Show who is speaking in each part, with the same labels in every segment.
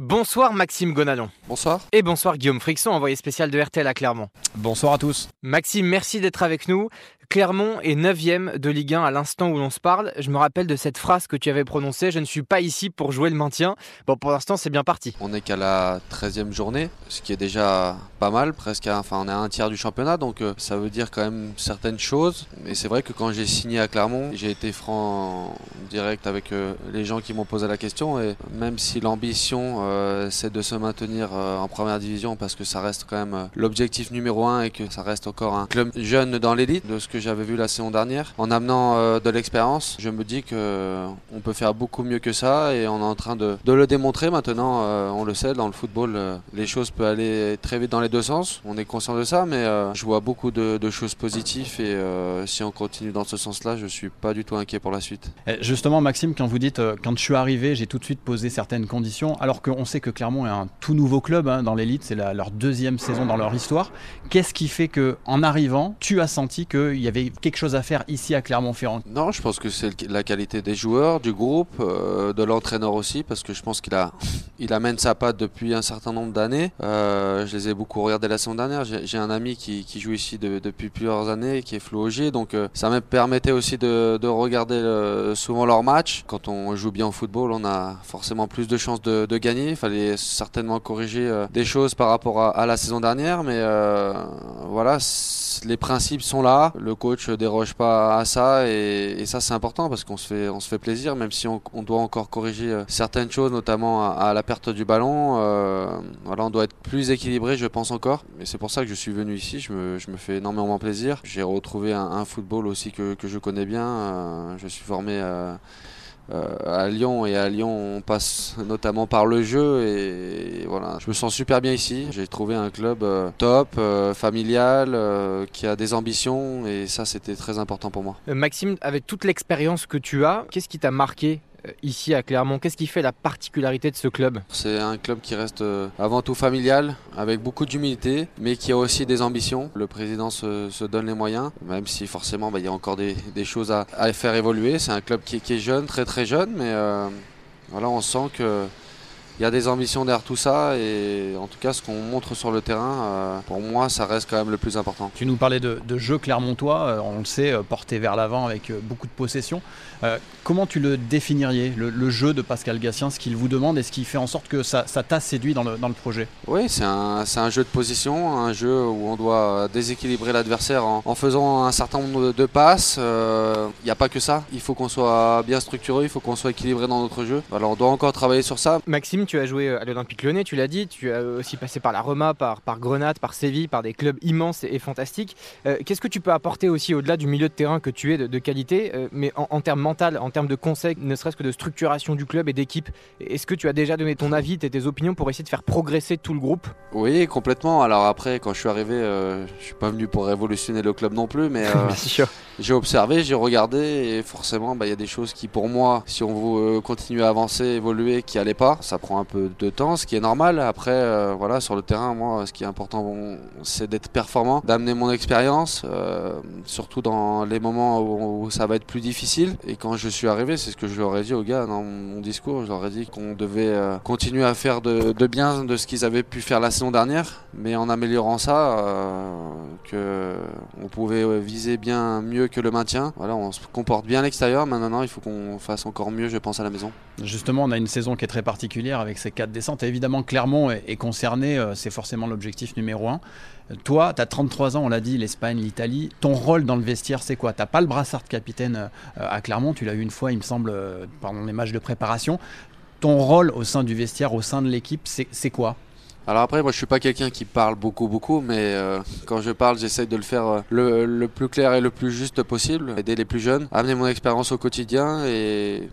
Speaker 1: Bonsoir Maxime Gonalon.
Speaker 2: Bonsoir.
Speaker 1: Et bonsoir Guillaume Frixon, envoyé spécial de RTL à Clermont.
Speaker 3: Bonsoir à tous.
Speaker 1: Maxime, merci d'être avec nous. Clermont est 9 de Ligue 1 à l'instant où l'on se parle. Je me rappelle de cette phrase que tu avais prononcée Je ne suis pas ici pour jouer le maintien. Bon, pour l'instant, c'est bien parti.
Speaker 2: On n'est qu'à la 13e journée, ce qui est déjà pas mal. Presque, enfin, on est à un tiers du championnat, donc euh, ça veut dire quand même certaines choses. Mais c'est vrai que quand j'ai signé à Clermont, j'ai été franc direct avec euh, les gens qui m'ont posé la question. Et même si l'ambition, euh, c'est de se maintenir en première division, parce que ça reste quand même l'objectif numéro un et que ça reste encore un club jeune dans l'élite, de que j'avais vu la saison dernière. En amenant euh, de l'expérience, je me dis qu'on euh, peut faire beaucoup mieux que ça et on est en train de, le démontrer maintenant. Euh, on le sait, dans le football, les choses peuvent aller très vite dans les deux sens. On est conscient de ça, mais je vois beaucoup de, choses positives et si on continue dans ce sens-là, je suis pas du tout inquiet pour la suite.
Speaker 3: justement, Maxime, quand vous dites quand je suis arrivé, j'ai tout de suite posé certaines conditions, alors qu'on sait que Clermont est un tout nouveau club hein, dans l'élite, c'est leur deuxième saison dans leur histoire. Qu'est-ce qui fait que en arrivant, tu as senti qu'il y avait quelque chose à faire ici à Clermont-Ferrand
Speaker 2: Non, je pense que c'est la qualité des joueurs, du groupe, euh, de l'entraîneur aussi, parce que je pense qu'il a, il amène sa patte depuis un certain nombre d'années. Euh, je les ai beaucoup regardés la saison dernière. J'ai un ami qui, joue ici depuis plusieurs années, qui est Flo Augier, donc euh, ça me permettait aussi de, regarder souvent leurs matchs. Quand on joue bien au football, on a forcément plus de chances de, gagner. Il fallait certainement corriger des choses par rapport à, la saison dernière, mais voilà les principes sont là, coach déroge pas à ça et, ça c'est important parce qu'on se fait on se fait plaisir même si on, doit encore corriger euh, certaines choses notamment à, la perte du ballon. Euh, voilà, on doit être plus équilibré, je pense encore. Et c'est pour ça que je suis venu ici. Je me, je me fais énormément plaisir. J'ai retrouvé un, football aussi que, que je connais bien. Euh, je suis formé. Euh, à Lyon et à Lyon on passe notamment par le jeu et voilà. Je me sens super bien ici. J'ai trouvé un club euh, top euh, familial qui a des ambitions et ça c'était très important pour moi.
Speaker 1: Maxime avec toute l'expérience que tu as qu'est-ce qui t'a marqué euh, ici à Clermont Qu'est-ce qui fait la particularité de ce club
Speaker 2: C'est un club qui reste euh, avant tout familial, avec beaucoup d'humilité, mais qui a aussi des ambitions. Le président se, donne les moyens, même si forcément bah, il y a encore des, choses à, faire évoluer. C'est un club qui, est jeune, très très jeune, mais euh, voilà, on sent que il y a des ambitions derrière tout ça et en tout cas ce qu'on montre sur le terrain, euh, pour moi ça reste quand même le plus important.
Speaker 3: Tu nous parlais de, jeu clermontois, euh, on le sait, euh, porté vers l'avant avec beaucoup de possession. comment tu le définirais, le, jeu de Pascal Gassien, ce qu'il vous demande et ce qui fait en sorte que ça, t'a séduit dans le, dans le projet?
Speaker 2: Oui, c'est un, un, jeu de position, un jeu où on doit déséquilibrer l'adversaire en, faisant un certain nombre de, passes. Il n'y a pas que ça, il faut qu'on soit bien structuré, il faut qu'on soit équilibré dans notre jeu. Alors on doit encore travailler sur ça.
Speaker 1: Maxime, tu as joué à l'Olympique Lyonnais, tu l'as dit, tu as aussi passé par la Roma, par, par Grenade, par Séville, par des clubs immenses et, fantastiques. Euh, qu'est-ce que tu peux apporter aussi au-delà du milieu de terrain que tu es de, qualité, euh, mais en, termes mental, en termes de conseils, ne serait-ce que de structuration du club et d'équipe? Est-ce que tu as déjà donné ton avis, tes, tes opinions pour essayer de faire progresser tout le groupe?
Speaker 2: Oui, complètement. Alors après, quand je suis arrivé, euh, je suis pas venu pour révolutionner le club non plus, mais j'ai observé, j'ai regardé et forcément, bah, il y a des choses qui pour moi, si on veut continuer à avancer, évoluer, qui n'allaient pas. Ça prend un peu de temps, ce qui est normal. Après, euh, voilà, sur le terrain, moi, ce qui est important, c'est d'être performant, d'amener mon expérience, euh, surtout dans les moments où, ça va être plus difficile. Et quand je suis arrivé, c'est ce que je leur ai dit aux gars dans mon discours. Je leur ai dit qu'on devait euh, continuer à faire de, bien de ce qu'ils avaient pu faire la saison dernière, mais en améliorant ça, que on pouvait viser bien mieux que le maintien. Voilà, on se comporte bien à l'extérieur. Maintenant, il faut qu'on fasse encore mieux, je pense, à la maison.
Speaker 3: Justement, on a une saison qui est très particulière avec ces quatre descentes. évidemment, Clermont est, concerné, euh, c'est forcément l'objectif numéro un. Toi, tu as 33 ans, on l'a dit, l'Espagne, l'Italie. Ton rôle dans le vestiaire, c'est quoi? Tu pas le brassard de capitaine euh, à Clermont, tu l'as eu une fois, il me semble, euh, pendant les matchs de préparation. Ton rôle au sein du vestiaire, au sein de l'équipe, c'est quoi?
Speaker 2: Alors après, moi je suis pas quelqu'un qui parle beaucoup beaucoup, mais quand je parle, j'essaye de le faire le, le, plus clair et le plus juste possible, aider les plus jeunes, amener mon expérience au quotidien et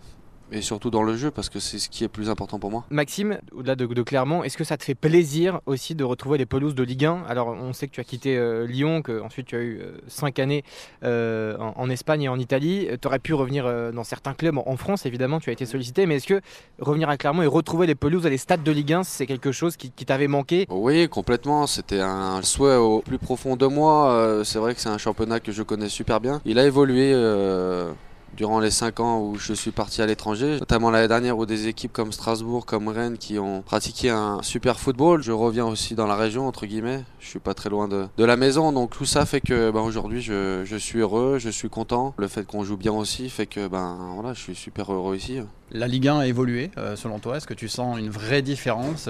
Speaker 2: et surtout dans le jeu parce que c'est ce qui est plus important pour moi.
Speaker 1: Maxime, au-delà de, Clermont, est-ce que ça te fait plaisir aussi de retrouver les pelouses de Ligue 1 Alors on sait que tu as quitté euh, Lyon, que ensuite tu as eu 5 euh, années euh, en, Espagne et en Italie. Tu aurais pu revenir dans certains clubs en, France, évidemment, tu as été sollicité, mais est-ce que revenir à Clermont et retrouver les pelouses et les stades de Ligue 1, c'est quelque chose qui, t'avait manqué?
Speaker 2: Oui, complètement. C'était un souhait au plus profond de moi. c'est vrai que c'est un championnat que je connais super bien. Il a évolué durant les 5 ans où je suis parti à l'étranger, notamment l'année dernière où des équipes comme Strasbourg, comme Rennes qui ont pratiqué un super football. Je reviens aussi dans la région, entre guillemets. Je suis pas très loin de, la maison, donc tout ça fait que ben, aujourd'hui je, je, suis heureux, je suis content. Le fait qu'on joue bien aussi fait que ben voilà, je suis super heureux ici.
Speaker 3: La Ligue 1 a évolué euh, selon toi Est-ce que tu sens une vraie différence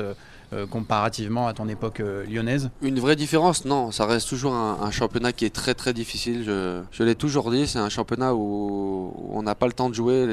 Speaker 3: euh, euh, comparativement à ton époque lyonnaise
Speaker 2: Une vraie différence Non, ça reste toujours un, un championnat qui est très très difficile. Je, je l'ai toujours dit, c'est un championnat où, on n'a pas le temps de jouer.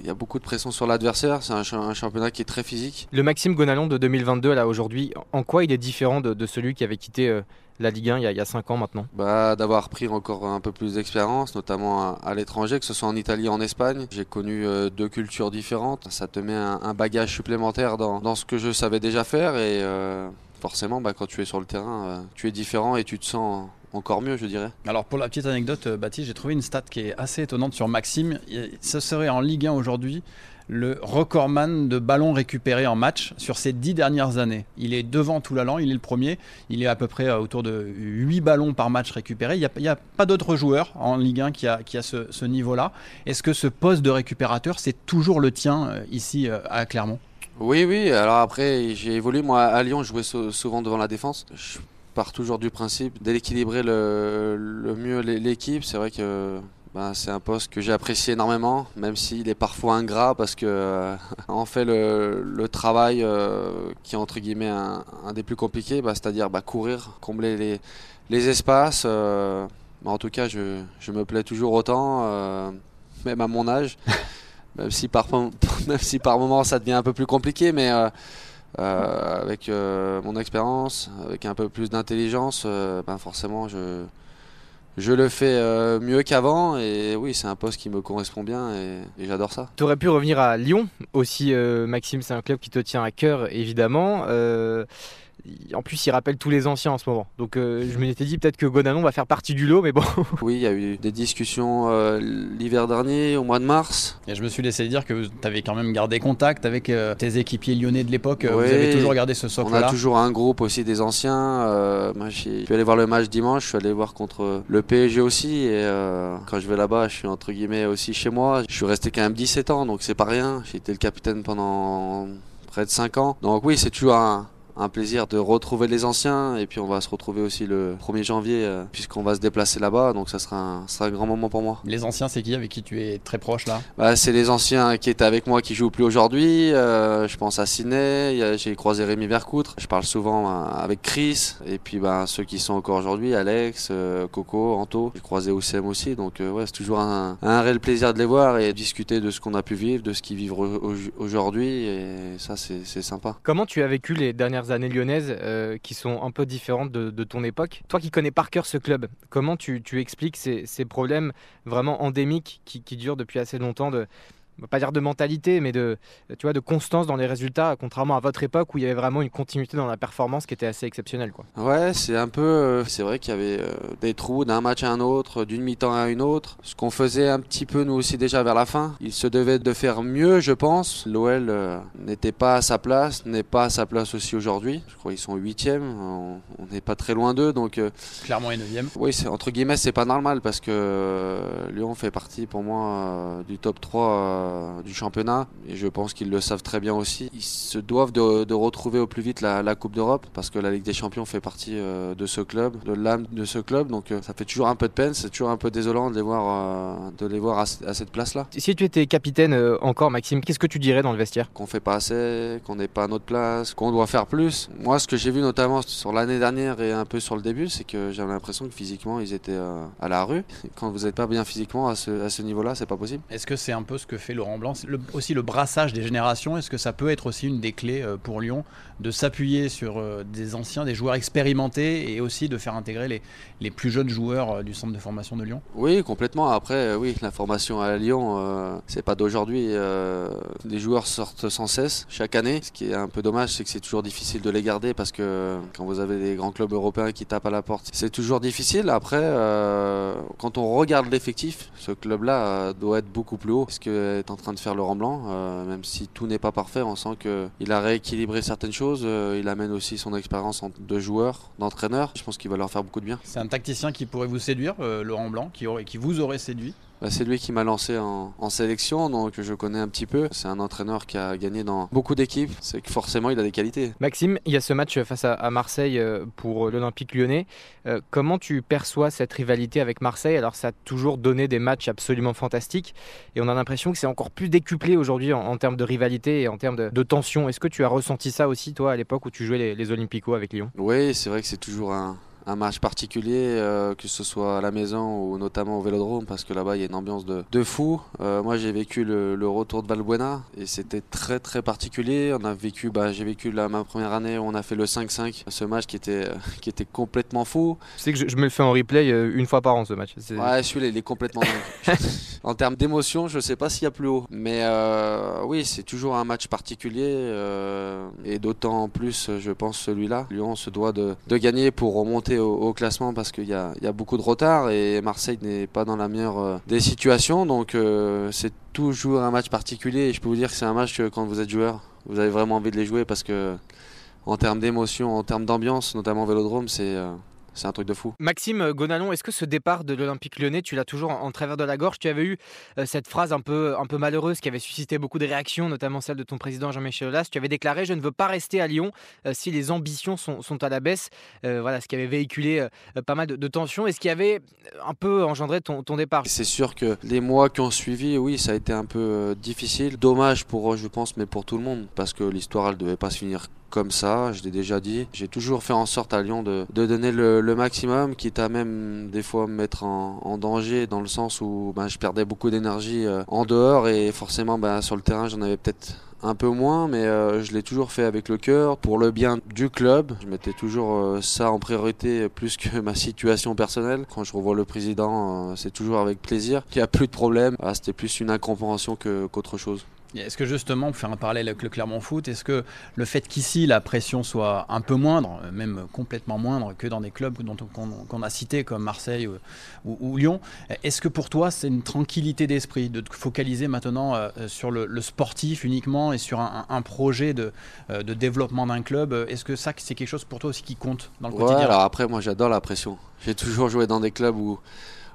Speaker 2: Il y a beaucoup de pression sur l'adversaire. C'est un, un, championnat qui est très physique.
Speaker 1: Le Maxime Gonalon de 2022 là aujourd'hui, en quoi il est différent de, de celui qui avait quitté la Ligue 1 il y a 5 ans maintenant
Speaker 2: bah, D'avoir pris encore un peu plus d'expérience, notamment à, à l'étranger, que ce soit en Italie ou en Espagne. J'ai connu euh, deux cultures différentes. Ça te met un, un bagage supplémentaire dans, dans, ce que je savais déjà faire et euh, forcément bah, quand tu es sur le terrain, euh, tu es différent et tu te sens encore mieux, je dirais.
Speaker 3: Alors pour la petite anecdote, Baptiste, j'ai trouvé une stat qui est assez étonnante sur Maxime. Ce serait en Ligue 1 aujourd'hui le recordman de ballons récupérés en match sur ces dix dernières années. Il est devant tout l'allant, il est le premier. Il est à peu près autour de 8 ballons par match récupérés. Il n'y a, pas d'autres joueurs en Ligue 1 qui a, ce, niveau-là. Est-ce que ce poste de récupérateur, c'est toujours le tien euh, ici euh, à Clermont?
Speaker 2: Oui, oui. Alors après, j'ai évolué. Moi, à Lyon, je jouais souvent devant la défense. Je pars toujours du principe d'équilibrer le mieux l'équipe. C'est vrai que ben, c'est un poste que j'ai apprécié énormément, même s'il est parfois ingrat parce que euh, on fait le, le travail euh, qui est entre guillemets un, un des plus compliqués, bah, c'est-à-dire bah, courir, combler les, les espaces. Euh, en tout cas, je, je, me plais toujours autant, même à mon âge, même si par même si par moment ça devient un peu plus compliqué, mais avec mon expérience, avec un peu plus d'intelligence, forcément je je le fais euh, mieux qu'avant et oui, c'est un poste qui me correspond bien et, j'adore ça.
Speaker 1: Tu aurais pu revenir à Lyon aussi, euh, Maxime, c'est un club qui te tient à cœur évidemment. Euh, en plus, il rappelle tous les anciens en ce moment. Donc, euh, je m'étais dit peut-être que Gonanon va faire partie du lot, mais bon.
Speaker 2: oui, il y a eu des discussions euh, l'hiver dernier, au mois de mars.
Speaker 3: Et je me suis laissé dire que tu avais quand même gardé contact avec euh, tes équipiers lyonnais de l'époque. Oui, vous avez toujours gardé ce socle-là.
Speaker 2: On a toujours un groupe aussi des anciens. Euh, moi, je suis allé voir le match dimanche. Je suis allé voir contre le PSG aussi. Et euh, quand je vais là-bas, je suis entre guillemets aussi chez moi. Je suis resté quand même 17 ans, donc c'est pas rien. J'ai été le capitaine pendant près de 5 ans. Donc oui, c'est toujours un un plaisir de retrouver les anciens. Et puis on va se retrouver aussi le 1er janvier euh, puisqu'on va se déplacer là-bas. Donc ça sera, un, ça sera un grand moment pour moi.
Speaker 3: Les anciens c'est qui avec qui tu es très proche là?
Speaker 2: Bah, C'est les anciens qui étaient avec moi qui jouent plus aujourd'hui, euh, je pense à Ciné, j'ai croisé Rémi Vercoutre, je parle souvent euh, avec Chris. Et puis bah, ceux qui sont encore aujourd'hui, Alex, euh, Coco, Anto, j'ai croisé Oussem aussi. Donc euh, ouais c'est toujours un, un, réel plaisir de les voir et discuter de ce qu'on a pu vivre, de ce qu'ils vivent aujourd'hui. Et ça c'est sympa.
Speaker 1: Comment tu as vécu les dernières années lyonnaises euh, qui sont un peu différentes de, ton époque. Toi qui connais par cœur ce club, comment tu, expliques ces, ces, problèmes vraiment endémiques qui, qui durent depuis assez longtemps de, pas dire de mentalité, mais de, tu vois, de constance dans les résultats, contrairement à votre époque où il y avait vraiment une continuité dans la performance qui était assez exceptionnelle. Quoi.
Speaker 2: Ouais, c'est un peu. Euh, c'est vrai qu'il y avait euh, des trous d'un match à un autre, d'une mi-temps à une autre. Ce qu'on faisait un petit peu nous aussi déjà vers la fin. Il se devait de faire mieux, je pense. L'OL euh, n'était pas à sa place, n'est pas à sa place aussi aujourd'hui. Je crois qu'ils sont huitièmes, on n'est pas très loin d'eux. Donc, euh,
Speaker 3: Clairement, est neuvième.
Speaker 2: Oui, entre guillemets, c'est pas normal parce que euh, Lyon fait partie pour moi du top 3 du championnat et je pense qu'ils le savent très bien aussi. Ils se doivent de, de retrouver au plus vite la, la Coupe d'Europe parce que la Ligue des Champions fait partie euh, de ce club, de l'âme de ce club. Donc euh, ça fait toujours un peu de peine, c'est toujours un peu désolant de les voir, euh, de les voir à, à cette place-là.
Speaker 1: Si tu étais capitaine encore, Maxime, qu'est-ce que tu dirais dans le vestiaire?
Speaker 2: Qu'on fait pas assez, qu'on n'est pas à notre place, qu'on doit faire plus. Moi, ce que j'ai vu notamment sur l'année dernière et un peu sur le début, c'est que j'avais l'impression que physiquement ils étaient à la rue. Quand vous n'êtes pas bien physiquement à ce, à ce niveau-là, c'est pas possible.
Speaker 3: Est-ce que c'est un peu ce que fait Laurent Blanc aussi le brassage des générations, est-ce que ça peut être aussi une des clés euh, pour Lyon de s'appuyer sur euh, des anciens, des joueurs expérimentés et aussi de faire intégrer les, les plus jeunes joueurs euh, du centre de formation de Lyon?
Speaker 2: Oui, complètement. Après, oui, la formation à Lyon, c'est pas d'aujourd'hui. Euh, les joueurs sortent sans cesse chaque année. Ce qui est un peu dommage, c'est que c'est toujours difficile de les garder parce que quand vous avez des grands clubs européens qui tapent à la porte, c'est toujours difficile. Après, quand on regarde l'effectif, ce club-là doit être beaucoup plus haut. Ce que en train de faire Laurent Blanc, euh, même si tout n'est pas parfait, on sent qu'il a rééquilibré certaines choses. Euh, il amène aussi son expérience de joueur, d'entraîneur. Je pense qu'il va leur faire beaucoup de bien.
Speaker 3: C'est un tacticien qui pourrait vous séduire, euh, Laurent Blanc, qui, aurait, qui vous aurait séduit?
Speaker 2: Bah, c'est lui qui m'a lancé en, en, sélection, donc je connais un petit peu. C'est un entraîneur qui a gagné dans beaucoup d'équipes, c'est que forcément il a des qualités.
Speaker 1: Maxime, il y a ce match face à, Marseille euh, pour l'Olympique lyonnais. Euh, comment tu perçois cette rivalité avec Marseille? Alors ça a toujours donné des matchs absolument fantastiques et on a l'impression que c'est encore plus décuplé aujourd'hui en, termes de rivalité et en termes de, tension. Est-ce que tu as ressenti ça aussi toi à l'époque où tu jouais les, les Olympicos avec Lyon?
Speaker 2: Oui, c'est vrai que c'est toujours un, un match particulier, euh, que ce soit à la maison ou notamment au Vélodrome, parce que là-bas il y a une ambiance de, de fou. Euh, moi j'ai vécu le, le, retour de Valbuena et c'était très très particulier. On a vécu, bah, j'ai vécu la, ma première année où on a fait le 5-5, ce match qui était, qui était complètement fou.
Speaker 1: Tu sais que je, me le fais en replay euh, une fois par an ce match.
Speaker 2: Ouais, celui-là il est complètement En termes d'émotion, je sais pas s'il y a plus haut, mais oui, c'est toujours un match particulier et d'autant plus, je pense, celui-là. Lyon se doit de, de gagner pour remonter au, classement parce qu'il y, y a, beaucoup de retard et Marseille n'est pas dans la meilleure euh, des situations. Donc euh, c'est toujours un match particulier et je peux vous dire que c'est un match que quand vous êtes joueur, vous avez vraiment envie de les jouer parce que en termes d'émotion, en termes d'ambiance, notamment au Vélodrome, c'est euh, c'est un truc de fou.
Speaker 1: Maxime Gonalon, est-ce que ce départ de l'Olympique lyonnais, tu l'as toujours en, travers de la gorge? Tu avais eu euh, cette phrase un peu, un peu malheureuse qui avait suscité beaucoup de réactions, notamment celle de ton président Jean-Michel Aulas. Tu avais déclaré Je ne veux pas rester à Lyon euh, si les ambitions sont, à la baisse. Euh, voilà, ce qui avait véhiculé pas mal de, tensions et ce qui avait un peu engendré ton, ton départ?
Speaker 2: C'est sûr que les mois qui ont suivi, oui, ça a été un peu difficile. Dommage pour eux, je pense, mais pour tout le monde, parce que l'histoire, elle devait pas se finir comme ça, je l'ai déjà dit. J'ai toujours fait en sorte à Lyon de, donner le, maximum, quitte à même des fois me mettre en, danger dans le sens où ben, je perdais beaucoup d'énergie euh, en dehors et forcément ben, sur le terrain j'en avais peut-être un peu moins, mais euh, je l'ai toujours fait avec le cœur, pour le bien du club. Je mettais toujours euh, ça en priorité plus que ma situation personnelle. Quand je revois le président, c'est toujours avec plaisir. Il n'y a plus de problème. Ah, c'était plus une incompréhension qu'autre chose.
Speaker 3: Est-ce que justement, pour faire un parallèle avec le Clermont Foot, est-ce que le fait qu'ici la pression soit un peu moindre, même complètement moindre que dans des clubs qu'on a cités comme Marseille ou, Lyon, est-ce que pour toi c'est une tranquillité d'esprit de te focaliser maintenant euh, sur le, sportif uniquement et sur un, projet de, euh, de développement d'un club? Est-ce que ça c'est quelque chose pour toi aussi qui compte dans le quotidien?
Speaker 2: Alors après, moi j'adore la pression. J'ai toujours joué dans des clubs où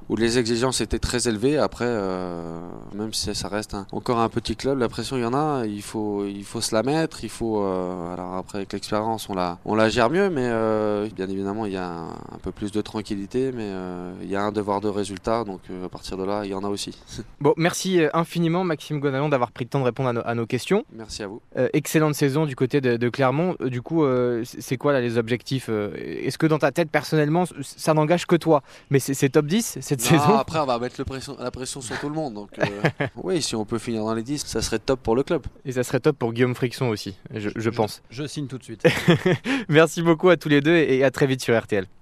Speaker 2: où les exigences étaient très élevées. Après, euh, même si ça reste encore un petit club, la pression il y en a. Il faut, il faut se la mettre. Il faut. Euh, alors après, avec l'expérience, on la, on la gère mieux, mais euh, bien évidemment, il y a un, peu plus de tranquillité, mais il y a un devoir de résultat. Donc à partir de là, il y en a aussi.
Speaker 1: Bon, merci infiniment, Maxime Gonalon, d'avoir pris le temps de répondre à, nos questions.
Speaker 2: Merci à vous.
Speaker 1: excellente saison du côté de, Clermont. Du coup, c'est quoi là, les objectifs Est-ce que dans ta tête, personnellement, ça n'engage que toi? Mais c'est top 10
Speaker 2: après, on va mettre la pression sur tout le monde. Donc, euh, oui, si on peut finir dans les 10, ça serait top pour le club.
Speaker 1: Et ça serait top pour Guillaume Frixon aussi, je, pense.
Speaker 3: Je, signe tout de suite.
Speaker 1: Merci beaucoup à tous les deux et à très vite sur RTL.